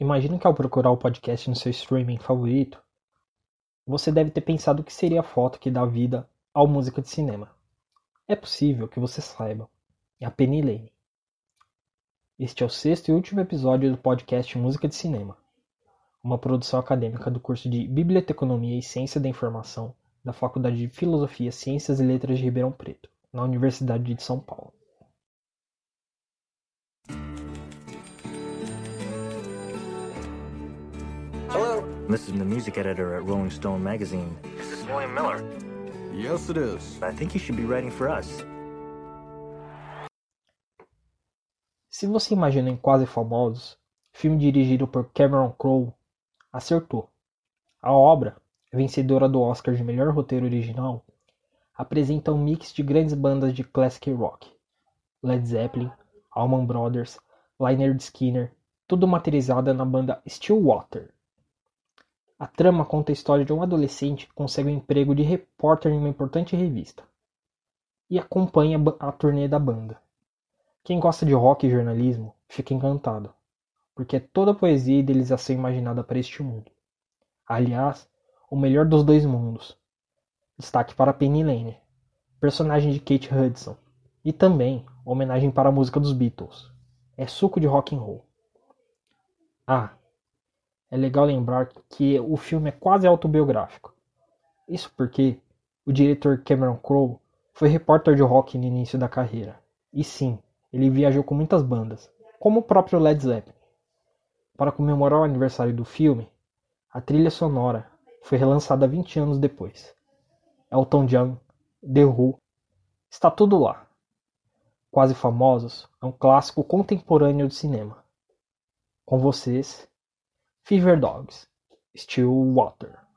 Imagino que ao procurar o podcast no seu streaming favorito, você deve ter pensado o que seria a foto que dá vida ao música de cinema. É possível que você saiba, é a Penny Lane. Este é o sexto e último episódio do podcast Música de Cinema, uma produção acadêmica do curso de Biblioteconomia e Ciência da Informação da Faculdade de Filosofia, Ciências e Letras de Ribeirão Preto, na Universidade de São Paulo. This is the music editor at Rolling Stone magazine. This is William Miller. Yes, it is. I think you should be writing for us. Se você imagina em Quase Famosos, filme dirigido por Cameron Crowe, acertou. A obra, vencedora do Oscar de melhor roteiro original, apresenta um mix de grandes bandas de classic rock, Led Zeppelin, Allman Brothers, Lynyrd Skynyrd, tudo materializada na banda Stillwater. A trama conta a história de um adolescente que consegue um emprego de repórter em uma importante revista e acompanha a turnê da banda. Quem gosta de rock e jornalismo fica encantado, porque é toda a poesia e idealização imaginada para este mundo. Aliás, o melhor dos dois mundos. Destaque para Penny Lane, personagem de Kate Hudson, e também homenagem para a música dos Beatles. É suco de rock and roll. Ah, é legal lembrar que o filme é quase autobiográfico. Isso porque o diretor Cameron Crowe foi repórter de rock no início da carreira. E sim, ele viajou com muitas bandas, como o próprio Led Zeppelin. Para comemorar o aniversário do filme, a trilha sonora foi relançada 20 anos depois. Elton John, The Who, está tudo lá. Quase Famosos é um clássico contemporâneo do cinema. Com vocês, Fever Dogs, Still Water.